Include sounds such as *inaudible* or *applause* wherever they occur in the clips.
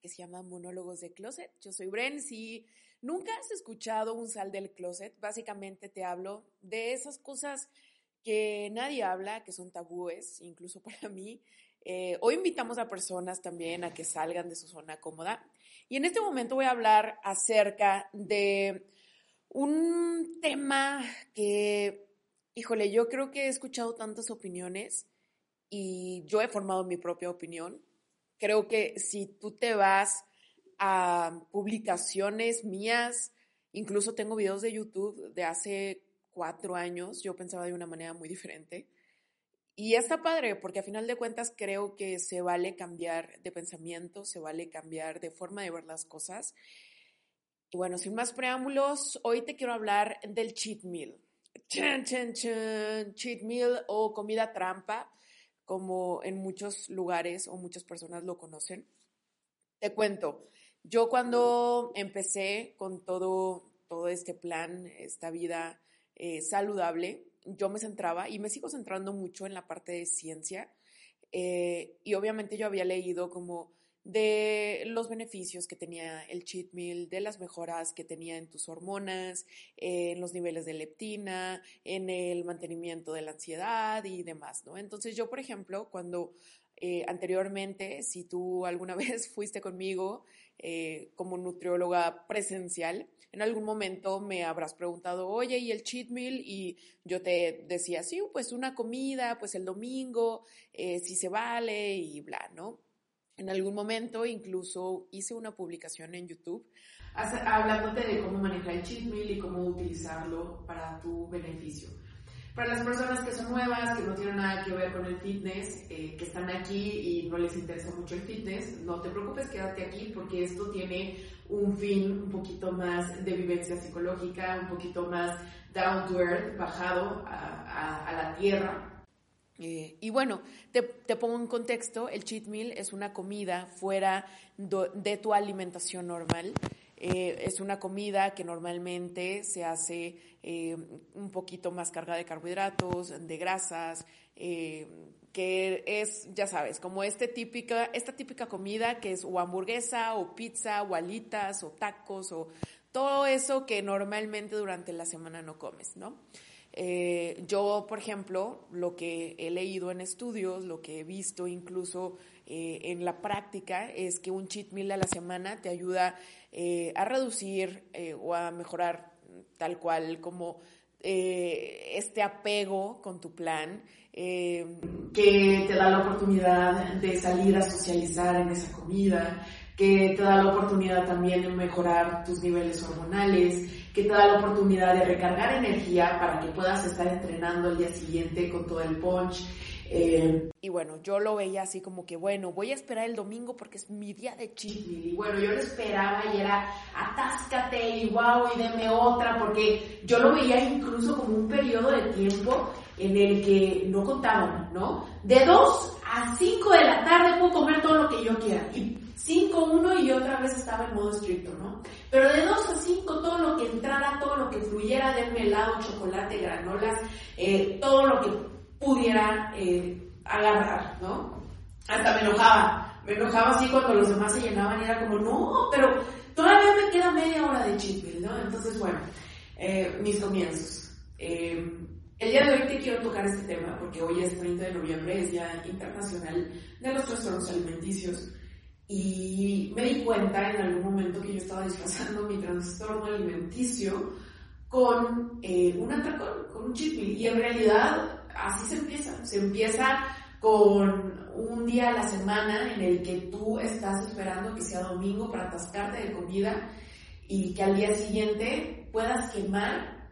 que se llama Monólogos de Closet. Yo soy Bren, si nunca has escuchado un sal del closet, básicamente te hablo de esas cosas que nadie habla, que son tabúes, incluso *laughs* para mí. Eh, hoy invitamos a personas también a que salgan de su zona cómoda. Y en este momento voy a hablar acerca de un tema que, híjole, yo creo que he escuchado tantas opiniones y yo he formado mi propia opinión. Creo que si tú te vas a publicaciones mías, incluso tengo videos de YouTube de hace cuatro años, yo pensaba de una manera muy diferente. Y está padre, porque a final de cuentas creo que se vale cambiar de pensamiento, se vale cambiar de forma de ver las cosas. Y bueno, sin más preámbulos, hoy te quiero hablar del cheat meal. Cheat meal o comida trampa como en muchos lugares o muchas personas lo conocen. Te cuento, yo cuando empecé con todo, todo este plan, esta vida eh, saludable, yo me centraba y me sigo centrando mucho en la parte de ciencia. Eh, y obviamente yo había leído como de los beneficios que tenía el cheat meal, de las mejoras que tenía en tus hormonas, en los niveles de leptina, en el mantenimiento de la ansiedad y demás, ¿no? Entonces yo, por ejemplo, cuando eh, anteriormente, si tú alguna *laughs* vez fuiste conmigo eh, como nutrióloga presencial, en algún momento me habrás preguntado, oye, ¿y el cheat meal? Y yo te decía, sí, pues una comida, pues el domingo, eh, si se vale y bla, ¿no? En algún momento incluso hice una publicación en YouTube hablándote de cómo manejar el cheat meal y cómo utilizarlo para tu beneficio. Para las personas que son nuevas, que no tienen nada que ver con el fitness, eh, que están aquí y no les interesa mucho el fitness, no te preocupes, quédate aquí porque esto tiene un fin un poquito más de vivencia psicológica, un poquito más down to earth, bajado a la tierra eh, y bueno, te, pongo en contexto, el cheat meal es una comida fuera de tu alimentación normal. Eh, es una comida que normalmente se hace eh, un poquito más cargada de carbohidratos, de grasas, que es, ya sabes, como este típica, esta típica comida que es o hamburguesa o pizza o alitas o tacos o todo eso que normalmente durante la semana no comes, ¿no? Eh, yo, por ejemplo, lo que he leído en estudios, lo que he visto incluso eh, en la práctica, es que un cheat meal a la semana te ayuda eh, a reducir o a mejorar tal cual como este apego con tu plan, que te da la oportunidad de salir a socializar en esa comida, que te da la oportunidad también de mejorar tus niveles hormonales, que te da la oportunidad de recargar energía para que puedas estar entrenando al día siguiente con todo el punch. Eh, y bueno, yo lo veía así como que, bueno, voy a esperar el domingo porque es mi día de cheat Y bueno, yo lo esperaba y era, atáscate y wow, y deme otra, porque yo lo veía incluso como un periodo de tiempo en el que no contaban, ¿no? De 2 a 5 de la tarde puedo comer todo lo que yo quiera. Y 5, 1 y otra vez estaba en modo estricto, ¿no? Pero de 2 a 5, todo lo que entrara, todo lo que fluyera, denme helado, chocolate, granolas, eh, todo lo que pudiera eh, agarrar, ¿no? Hasta me enojaba, me enojaba así cuando los demás se llenaban y era como, no, pero todavía me queda media hora de chip, ¿no? Entonces, bueno, eh, mis comienzos. el día de hoy te quiero tocar este tema porque hoy es 30 de noviembre, es Día Internacional de los Trastornos Alimenticios. Y me di cuenta en algún momento que yo estaba disfrazando mi trastorno alimenticio con eh, un atracón, con un chip. Y en realidad así se empieza. Se empieza con un día a la semana en el que tú estás esperando que sea domingo para atascarte de comida y que al día siguiente puedas quemar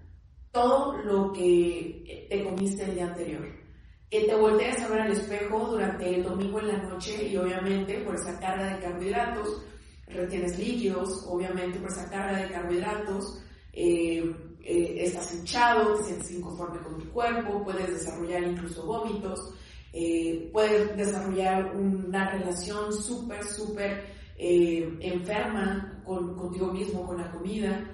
todo lo que te comiste el día anterior te voltees a ver al espejo durante el domingo en la noche y obviamente por esa carga de carbohidratos retienes líquidos, obviamente por esa carga de carbohidratos eh, eh, estás hinchado, te sientes inconforme con tu cuerpo, puedes desarrollar incluso vómitos, eh, puedes desarrollar una relación súper, súper enferma con, contigo mismo, con la comida,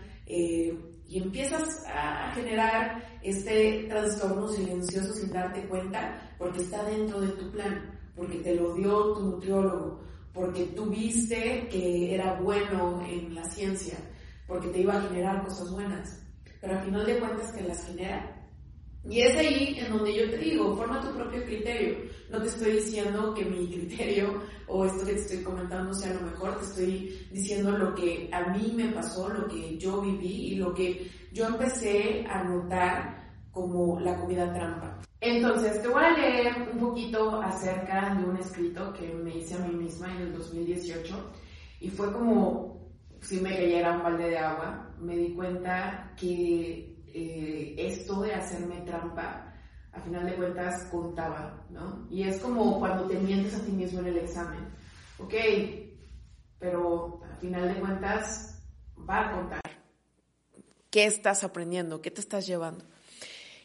y empiezas a generar este trastorno silencioso sin darte cuenta porque está dentro de tu plan, porque te lo dio tu nutriólogo, porque tú viste que era bueno en la ciencia, porque te iba a generar cosas buenas pero al final de cuentas te las genera. Y es ahí en donde yo te digo, forma tu propio criterio. No te estoy diciendo que mi criterio o esto que te estoy comentando sea lo mejor, te estoy diciendo lo que a mí me pasó, lo que yo viví y lo que yo empecé a notar como la comida trampa. Entonces, te voy a leer un poquito acerca de un escrito que me hice a mí misma en el 2018 y fue como si me cayera un balde de agua, me di cuenta que eh, esto de hacerme trampa, a final de cuentas, contaba, ¿no? Y es como cuando te mientes a ti mismo en el examen. Ok, pero a final de cuentas va a contar. ¿Qué estás aprendiendo? ¿Qué te estás llevando?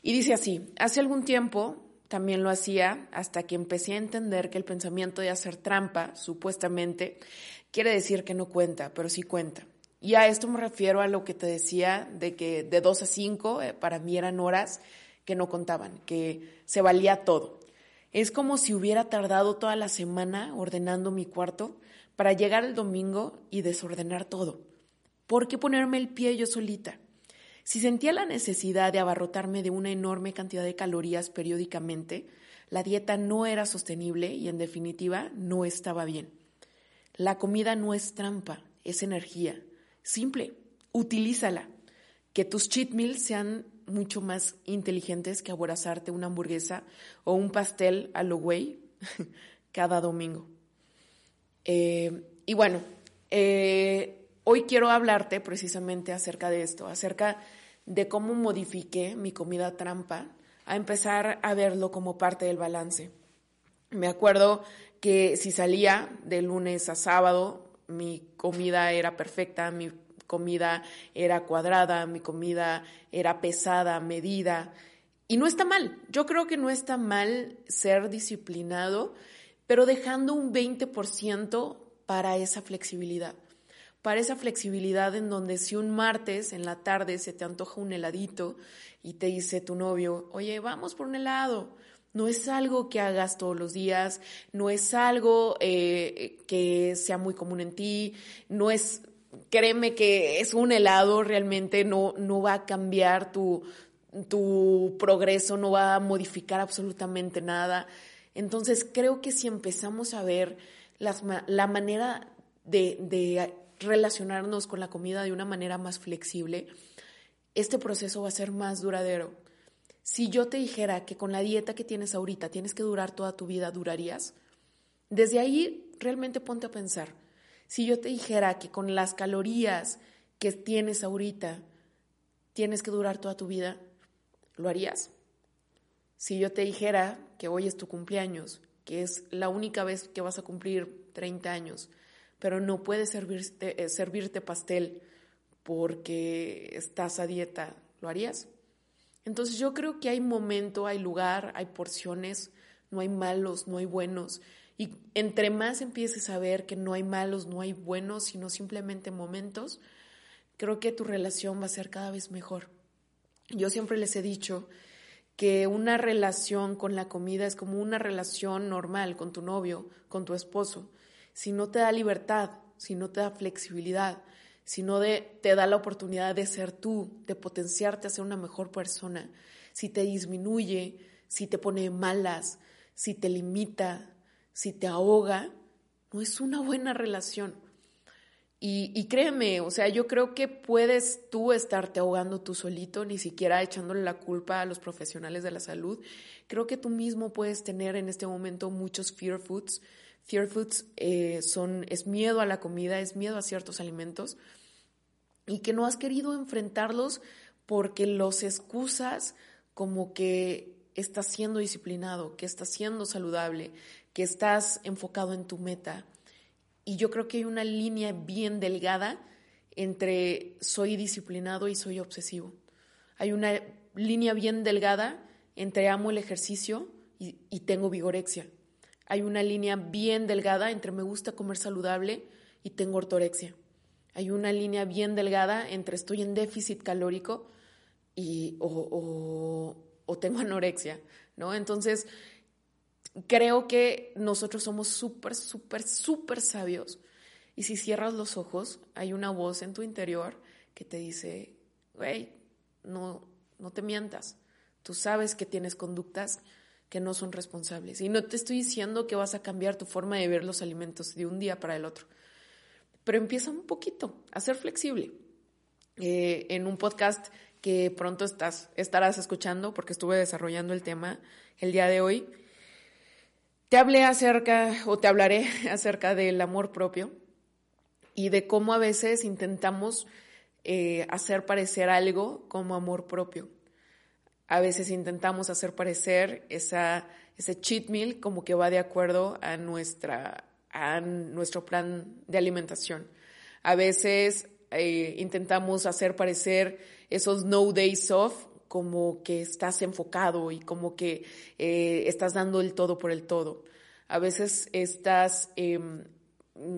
Y dice así, hace algún tiempo también lo hacía hasta que empecé a entender que el pensamiento de hacer trampa, supuestamente, quiere decir que no cuenta, pero sí cuenta. Y a esto me refiero a lo que te decía de que de 2 a 5 eh, para mí eran horas que no contaban, que se valía todo. Es como si hubiera tardado toda la semana ordenando mi cuarto para llegar el domingo y desordenar todo. ¿Por qué ponerme el pie yo solita? Si sentía la necesidad de abarrotarme de una enorme cantidad de calorías periódicamente, la dieta no era sostenible y en definitiva no estaba bien. La comida no es trampa, es energía. Simple, utilízala. Que tus cheat meals sean mucho más inteligentes que aborazarte una hamburguesa o un pastel a lo güey *laughs* cada domingo. Eh, y bueno, eh, hoy quiero hablarte precisamente acerca de esto, acerca de cómo modifiqué mi comida trampa a empezar a verlo como parte del balance. Me acuerdo que si salía de lunes a sábado, mi comida era perfecta, mi comida era cuadrada, mi comida era pesada, medida. Y no está mal, yo creo que no está mal ser disciplinado, pero dejando un 20% para esa flexibilidad. Para esa flexibilidad en donde si un martes en la tarde se te antoja un heladito y te dice tu novio, oye, vamos por un helado, no es algo que hagas todos los días, no es algo eh, que sea muy común en ti, no es, créeme que es un helado, realmente no, no va a cambiar tu, tu progreso, no va a modificar absolutamente nada. Entonces creo que si empezamos a ver las, la manera de, de relacionarnos con la comida de una manera más flexible, este proceso va a ser más duradero. Si yo te dijera que con la dieta que tienes ahorita tienes que durar toda tu vida, ¿durarías? Desde ahí realmente ponte a pensar. Si yo te dijera que con las calorías que tienes ahorita tienes que durar toda tu vida, ¿lo harías? Si yo te dijera que hoy es tu cumpleaños, que es la única vez que vas a cumplir 30 años, pero no puedes servirte, eh, servirte pastel porque estás a dieta, ¿lo harías? Entonces yo creo que hay momento, hay lugar, hay porciones, no hay malos, no hay buenos. Y entre más empieces a ver que no hay malos, no hay buenos, sino simplemente momentos, creo que tu relación va a ser cada vez mejor. Yo siempre les he dicho que una relación con la comida es como una relación normal con tu novio, con tu esposo. Si no te da libertad, si no te da flexibilidad, sino de, te da la oportunidad de ser tú, de potenciarte a ser una mejor persona. Si te disminuye, si te pone malas, si te limita, si te ahoga, no es una buena relación. Y, y, créeme, o sea, yo creo que puedes tú estarte ahogando tú solito, ni siquiera echándole la culpa a los profesionales de la salud. Creo que tú mismo puedes tener en este momento muchos fear foods. Fear foods eh, son, es miedo a la comida, es miedo a ciertos alimentos y que no has querido enfrentarlos porque los excusas como que estás siendo disciplinado, que estás siendo saludable, que estás enfocado en tu meta. Y yo creo que hay una línea bien delgada entre soy disciplinado y soy obsesivo. Hay una línea bien delgada entre amo el ejercicio y, y tengo vigorexia. Hay una línea bien delgada entre me gusta comer saludable y tengo ortorexia. Hay una línea bien delgada entre estoy en déficit calórico y, o, o tengo *laughs* anorexia, ¿no? Entonces, creo que nosotros somos súper, súper, súper sabios. Y si cierras los ojos, hay una voz en tu interior que te dice, güey, no, no te mientas. Tú sabes que tienes conductas que no son responsables. Y no te estoy diciendo que vas a cambiar tu forma de ver los alimentos de un día para el otro. Pero empieza un poquito a ser flexible. Eh, en un podcast que pronto estás, estarás escuchando, porque estuve desarrollando el tema el día de hoy, te hablé acerca, o te hablaré *laughs* acerca del amor propio y de cómo a veces intentamos eh, hacer parecer algo como amor propio. A veces intentamos hacer parecer esa, ese cheat meal como que va de acuerdo a, nuestra, a nuestro plan de alimentación. A veces eh, intentamos hacer parecer esos no days off como que estás enfocado y como que eh, estás dando el todo por el todo. A veces estás em,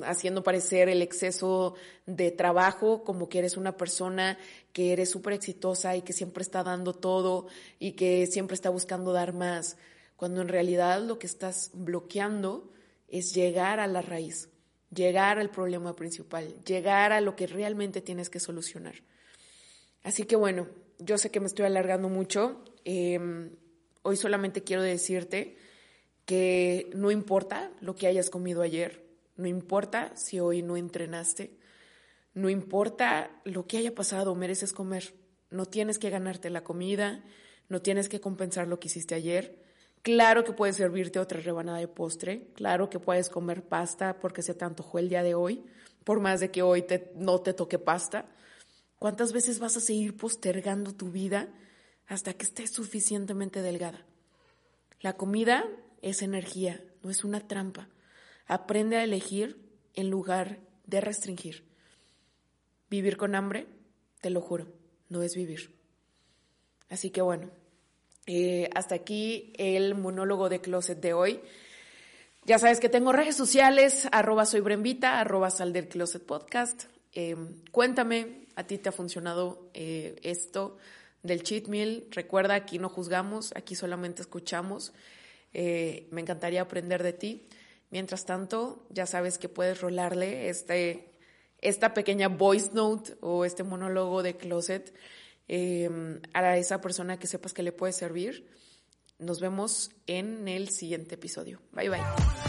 haciendo parecer el exceso de trabajo como que eres una persona que eres súper exitosa y que siempre está dando todo y que siempre está buscando dar más, cuando en realidad lo que estás bloqueando es llegar a la raíz, llegar al problema principal, llegar a lo que realmente tienes que solucionar. Así que bueno, yo sé que me estoy alargando mucho. Em, hoy solamente quiero decirte que no importa lo que hayas comido ayer, no importa si hoy no entrenaste, no importa lo que haya pasado, mereces comer. No tienes que ganarte la comida, no tienes que compensar lo que hiciste ayer. Claro que puedes servirte otra rebanada de postre, claro que puedes comer pasta porque se te antojó el día de hoy, por más de que hoy te, no te toque pasta. ¿Cuántas veces vas a seguir postergando tu vida hasta que estés suficientemente delgada? La comida es energía, no es una trampa. Aprende a elegir en lugar de restringir. Vivir con hambre, te lo juro, no es vivir. Así que bueno, eh, hasta aquí el monólogo de Closet de hoy. Ya sabes que tengo redes sociales, arroba soy arroba sal Closet Podcast. Eh, cuéntame, ¿a ti te ha funcionado eh, esto del cheat meal? Recuerda, aquí no juzgamos, aquí solamente escuchamos. Me encantaría aprender de ti. Mientras tanto, ya sabes que puedes rolarle este, esta pequeña voice note o este monólogo de closet a esa persona que sepas que le puede servir. Nos vemos en el siguiente episodio. Bye bye.